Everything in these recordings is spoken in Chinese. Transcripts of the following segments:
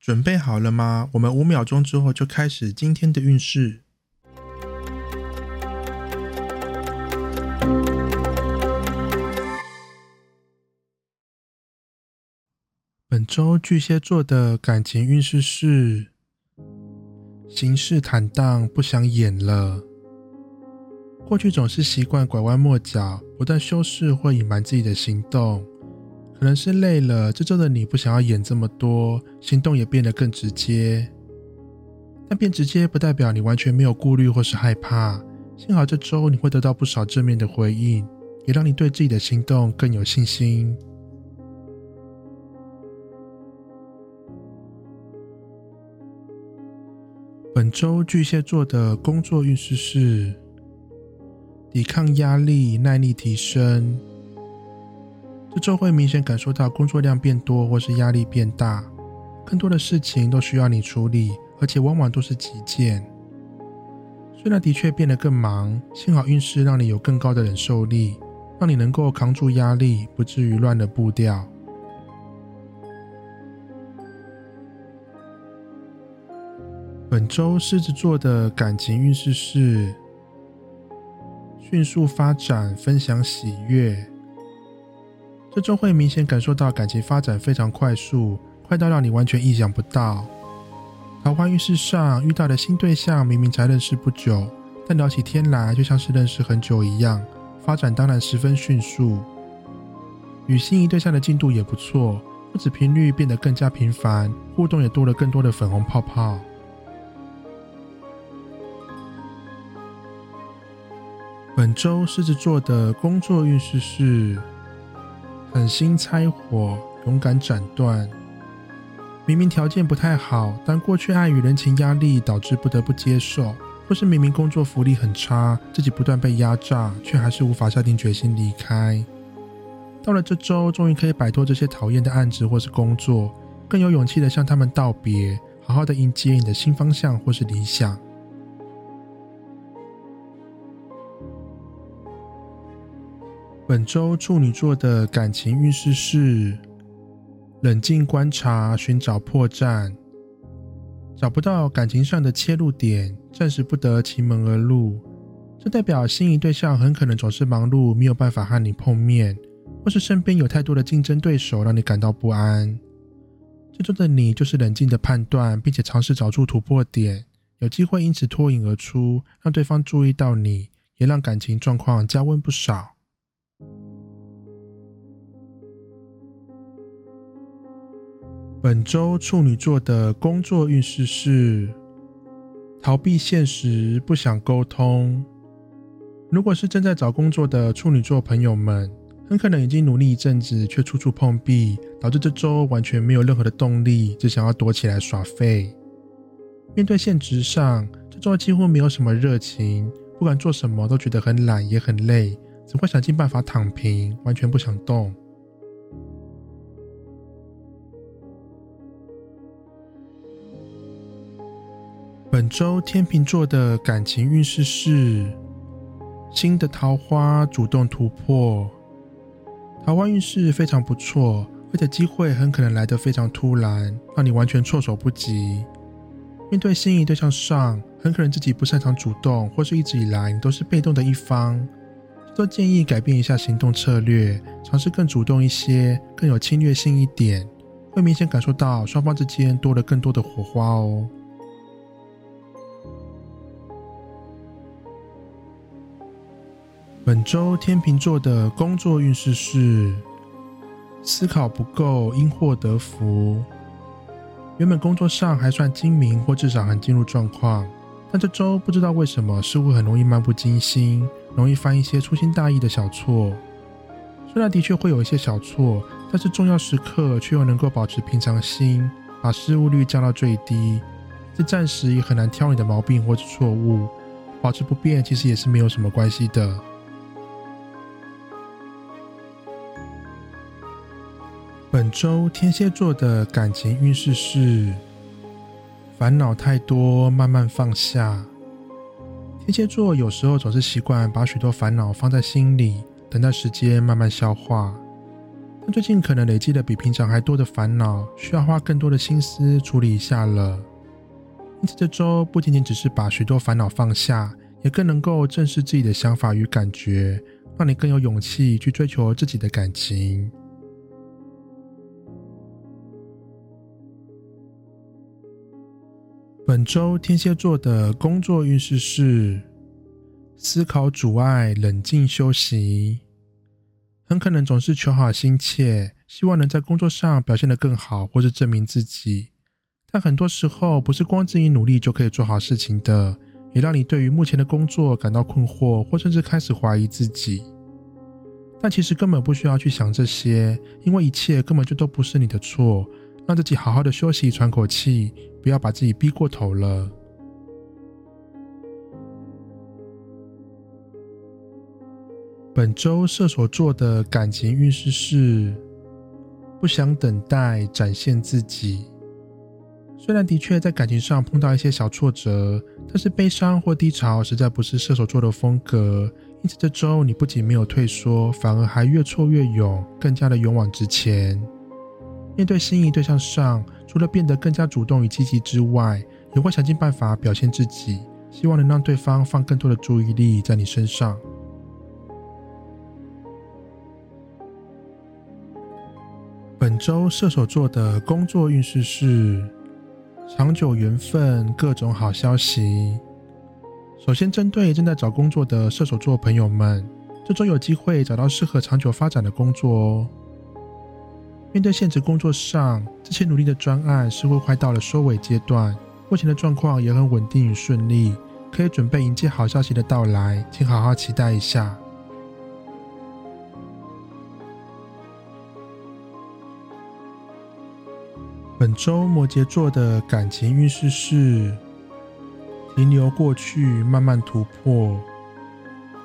准备好了吗？我们五秒钟之后就开始今天的运势。本周巨蟹座的感情运势是：行事坦荡，不想演了。过去总是习惯拐弯抹角，不断修饰或隐瞒自己的行动。可能是累了，这周的你不想要演这么多，行动也变得更直接。但变直接不代表你完全没有顾虑或是害怕。幸好这周你会得到不少正面的回应，也让你对自己的行动更有信心。本周巨蟹座的工作运势是：抵抗压力，耐力提升。这周会明显感受到工作量变多，或是压力变大，更多的事情都需要你处理，而且往往都是急件。虽然的确变得更忙，幸好运势让你有更高的忍受力，让你能够扛住压力，不至于乱了步调。本周狮子座的感情运势是迅速发展，分享喜悦。这周会明显感受到感情发展非常快速，快到让你完全意想不到。桃花运势上遇到的新对象，明明才认识不久，但聊起天来就像是认识很久一样，发展当然十分迅速。与心仪对象的进度也不错，不止频率变得更加频繁，互动也多了更多的粉红泡泡。本周狮子座的工作运势是。狠心拆火，勇敢斩断。明明条件不太好，但过去碍于人情压力导致不得不接受，或是明明工作福利很差，自己不断被压榨，却还是无法下定决心离开。到了这周，终于可以摆脱这些讨厌的案子或是工作，更有勇气的向他们道别，好好的迎接你的新方向或是理想。本周处女座的感情运势是冷静观察，寻找破绽。找不到感情上的切入点，暂时不得其门而入。这代表心仪对象很可能总是忙碌，没有办法和你碰面，或是身边有太多的竞争对手，让你感到不安。这周的你就是冷静的判断，并且尝试找出突破点，有机会因此脱颖而出，让对方注意到你，也让感情状况加温不少。本周处女座的工作运势是逃避现实，不想沟通。如果是正在找工作的处女座朋友们，很可能已经努力一阵子，却处处碰壁，导致这周完全没有任何的动力，只想要躲起来耍废。面对现实上，这周几乎没有什么热情，不管做什么都觉得很懒，也很累，只会想尽办法躺平，完全不想动。本周天秤座的感情运势是新的桃花主动突破，桃花运势非常不错，而且机会很可能来得非常突然，让你完全措手不及。面对心仪对象上，很可能自己不擅长主动，或是一直以来你都是被动的一方，都建议改变一下行动策略，尝试更主动一些，更有侵略性一点，会明显感受到双方之间多了更多的火花哦。本周天秤座的工作运势是思考不够，因祸得福。原本工作上还算精明，或至少很进入状况，但这周不知道为什么，似乎很容易漫不经心，容易犯一些粗心大意的小错。虽然的确会有一些小错，但是重要时刻却又能够保持平常心，把失误率降到最低。这暂时也很难挑你的毛病或者错误，保持不变其实也是没有什么关系的。本周天蝎座的感情运势是：烦恼太多，慢慢放下。天蝎座有时候总是习惯把许多烦恼放在心里，等待时间慢慢消化。但最近可能累积的比平常还多的烦恼，需要花更多的心思处理一下了。因此，这周不仅仅只是把许多烦恼放下，也更能够正视自己的想法与感觉，让你更有勇气去追求自己的感情。本周天蝎座的工作运势是：思考阻碍，冷静休息。很可能总是求好心切，希望能在工作上表现得更好，或是证明自己。但很多时候，不是光自己努力就可以做好事情的，也让你对于目前的工作感到困惑，或甚至开始怀疑自己。但其实根本不需要去想这些，因为一切根本就都不是你的错。让自己好好的休息，喘口气，不要把自己逼过头了。本周射手座的感情运势是：不想等待，展现自己。虽然的确在感情上碰到一些小挫折，但是悲伤或低潮实在不是射手座的风格。因此这周你不仅没有退缩，反而还越挫越勇，更加的勇往直前。面对心仪对象上，除了变得更加主动与积极之外，也会想尽办法表现自己，希望能让对方放更多的注意力在你身上。本周射手座的工作运势是长久缘分，各种好消息。首先，针对正在找工作的射手座朋友们，这周有机会找到适合长久发展的工作哦。面对现实工作上这些努力的专案，似乎快到了收尾阶段。目前的状况也很稳定与顺利，可以准备迎接好消息的到来，请好好期待一下。本周摩羯座的感情运势是停留过去，慢慢突破。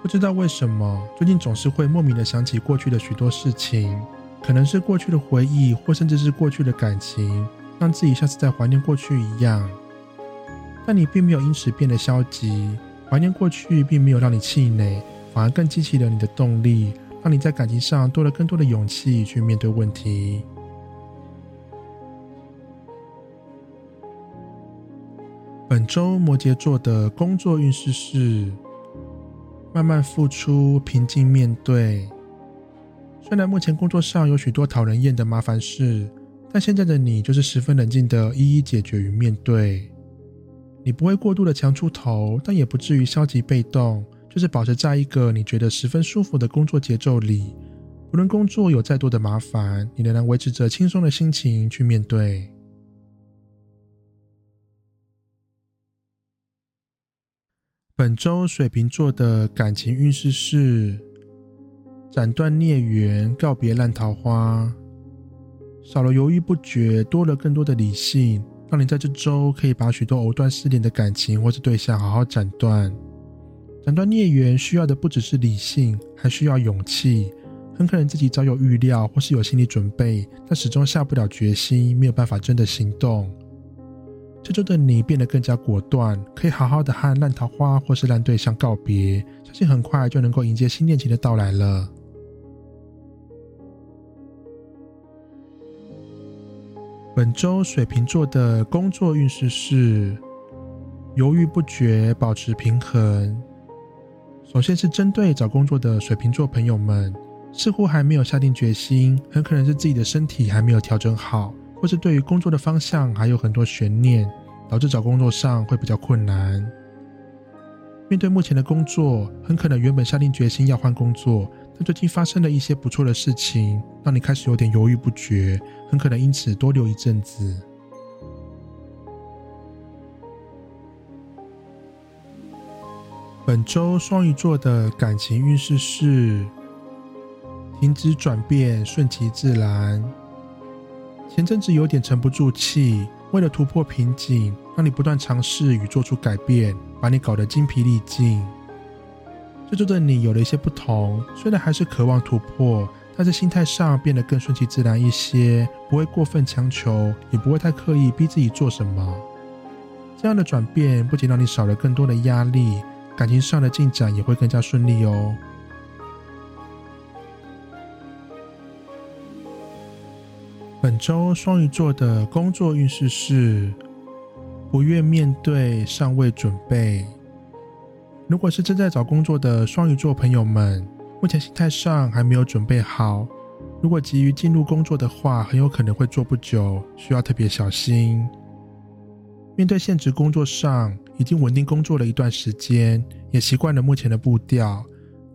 不知道为什么，最近总是会莫名的想起过去的许多事情。可能是过去的回忆，或甚至是过去的感情，让自己像是在怀念过去一样。但你并没有因此变得消极，怀念过去并没有让你气馁，反而更激起了你的动力，让你在感情上多了更多的勇气去面对问题。本周摩羯座的工作运势是慢慢付出，平静面对。虽然目前工作上有许多讨人厌的麻烦事，但现在的你就是十分冷静的一一解决与面对。你不会过度的强出头，但也不至于消极被动，就是保持在一个你觉得十分舒服的工作节奏里。无论工作有再多的麻烦，你仍然维持着轻松的心情去面对。本周水瓶座的感情运势是。斩断孽缘，告别烂桃花，少了犹豫不决，多了更多的理性，让你在这周可以把许多藕断丝连的感情或是对象好好斩断。斩断孽缘需要的不只是理性，还需要勇气。很可能自己早有预料或是有心理准备，但始终下不了决心，没有办法真的行动。这周的你变得更加果断，可以好好的和烂桃花或是烂对象告别，相信很快就能够迎接新恋情的到来了。本周水瓶座的工作运势是犹豫不决，保持平衡。首先是针对找工作的水瓶座朋友们，似乎还没有下定决心，很可能是自己的身体还没有调整好，或是对于工作的方向还有很多悬念，导致找工作上会比较困难。面对目前的工作，很可能原本下定决心要换工作。但最近发生了一些不错的事情，让你开始有点犹豫不决，很可能因此多留一阵子。本周双鱼座的感情运势是：停止转变，顺其自然。前阵子有点沉不住气，为了突破瓶颈，让你不断尝试与做出改变，把你搞得精疲力尽。这周的你有了一些不同，虽然还是渴望突破，但是心态上变得更顺其自然一些，不会过分强求，也不会太刻意逼自己做什么。这样的转变不仅让你少了更多的压力，感情上的进展也会更加顺利哦。本周双鱼座的工作运势是不愿面对，尚未准备。如果是正在找工作的双鱼座朋友们，目前心态上还没有准备好。如果急于进入工作的话，很有可能会做不久，需要特别小心。面对现职工作上，已经稳定工作了一段时间，也习惯了目前的步调，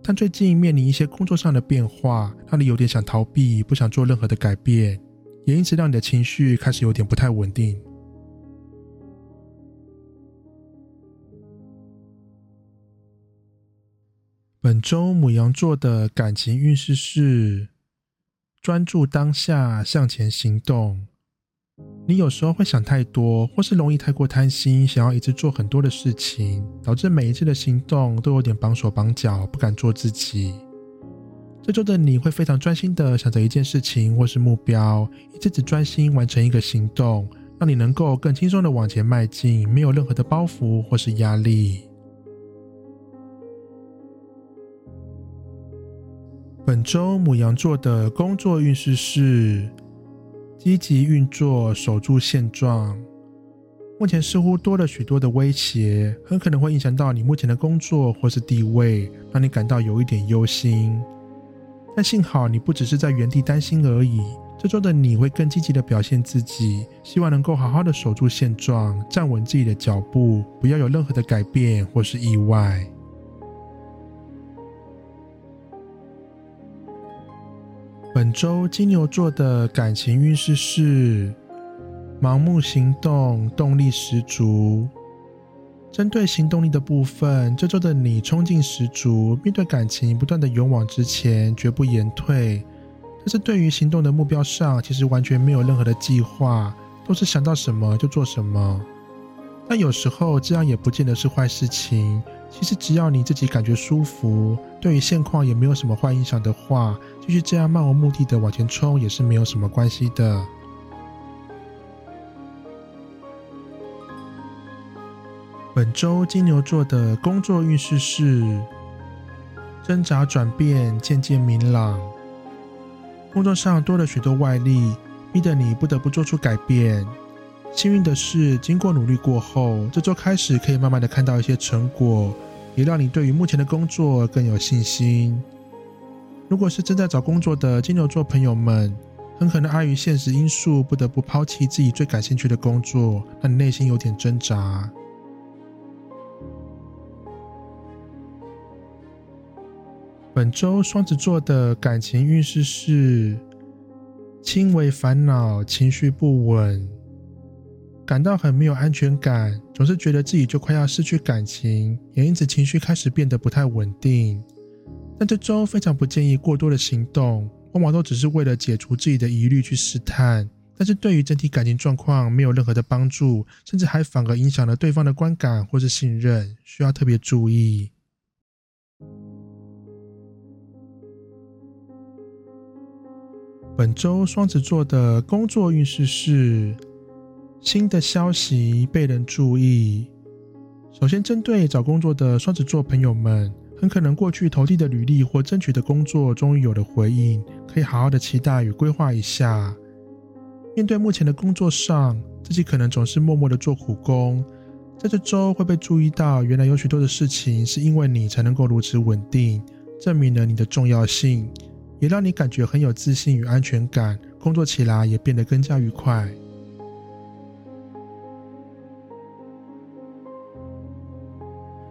但最近面临一些工作上的变化，让你有点想逃避，不想做任何的改变。也因此让你的情绪开始有点不太稳定。本周母羊座的感情运势是专注当下，向前行动。你有时候会想太多，或是容易太过贪心，想要一直做很多的事情，导致每一次的行动都有点绑手绑脚，不敢做自己。这周的你会非常专心的想着一件事情或是目标，一直只专心完成一个行动，让你能够更轻松的往前迈进，没有任何的包袱或是压力。本周母羊座的工作运势是积极运作，守住现状。目前似乎多了许多的威胁，很可能会影响到你目前的工作或是地位，让你感到有一点忧心。但幸好你不只是在原地担心而已，这周的你会更积极的表现自己，希望能够好好的守住现状，站稳自己的脚步，不要有任何的改变或是意外。本周金牛座的感情运势是盲目行动，动力十足。针对行动力的部分，这周的你冲劲十足，面对感情不断的勇往直前，绝不言退。但是对于行动的目标上，其实完全没有任何的计划，都是想到什么就做什么。但有时候这样也不见得是坏事情。其实只要你自己感觉舒服，对于现况也没有什么坏影响的话，继续这样漫无目的的往前冲也是没有什么关系的。本周金牛座的工作运势是挣扎转变，渐渐明朗。工作上多了许多外力，逼得你不得不做出改变。幸运的是，经过努力过后，这周开始可以慢慢的看到一些成果，也让你对于目前的工作更有信心。如果是正在找工作的金牛座朋友们，很可能碍于现实因素，不得不抛弃自己最感兴趣的工作，让你内心有点挣扎。本周双子座的感情运势是轻微烦恼，情绪不稳，感到很没有安全感，总是觉得自己就快要失去感情，也因此情绪开始变得不太稳定。但这周非常不建议过多的行动，往往都只是为了解除自己的疑虑去试探，但是对于整体感情状况没有任何的帮助，甚至还反而影响了对方的观感或是信任，需要特别注意。本周双子座的工作运势是新的消息被人注意。首先，针对找工作的双子座朋友们，很可能过去投递的履历或争取的工作终于有了回应，可以好好的期待与规划一下。面对目前的工作上，自己可能总是默默的做苦工，在这周会被注意到，原来有许多的事情是因为你才能够如此稳定，证明了你的重要性。也让你感觉很有自信与安全感，工作起来也变得更加愉快。